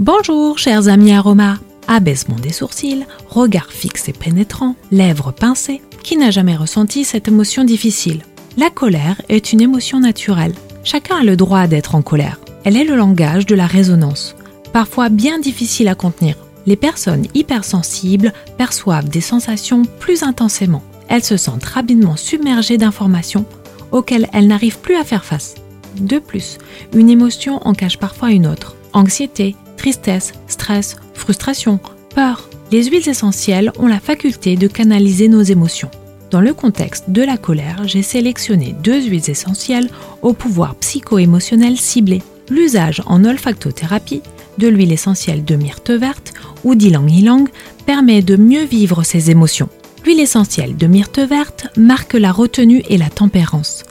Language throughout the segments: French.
Bonjour, chers amis aromas. Abaissement des sourcils, regard fixe et pénétrant, lèvres pincées. Qui n'a jamais ressenti cette émotion difficile? La colère est une émotion naturelle. Chacun a le droit d'être en colère. Elle est le langage de la résonance, parfois bien difficile à contenir. Les personnes hypersensibles perçoivent des sensations plus intensément. Elles se sentent rapidement submergées d'informations auxquelles elles n'arrivent plus à faire face. De plus, une émotion en cache parfois une autre. Anxiété, tristesse, stress, frustration, peur. Les huiles essentielles ont la faculté de canaliser nos émotions. Dans le contexte de la colère, j'ai sélectionné deux huiles essentielles au pouvoir psycho-émotionnel ciblé. L'usage en olfactothérapie de l'huile essentielle de myrte verte ou d'ylang ylang permet de mieux vivre ses émotions. L'huile essentielle de myrte verte marque la retenue et la tempérance,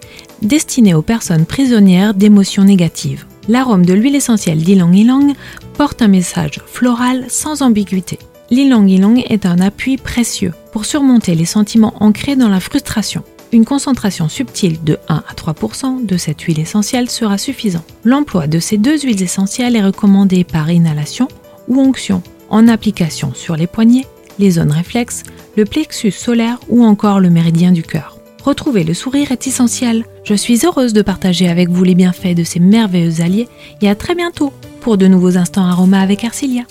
destinée aux personnes prisonnières d'émotions négatives l'arôme de l'huile essentielle d'Ilang Ilang porte un message floral sans ambiguïté. L'Ilang Ilang est un appui précieux pour surmonter les sentiments ancrés dans la frustration. Une concentration subtile de 1 à 3% de cette huile essentielle sera suffisant. L'emploi de ces deux huiles essentielles est recommandé par inhalation ou onction, en application sur les poignets, les zones réflexes, le plexus solaire ou encore le méridien du cœur. Retrouver le sourire est essentiel. Je suis heureuse de partager avec vous les bienfaits de ces merveilleux alliés et à très bientôt pour de nouveaux instants aromas avec Arcilia.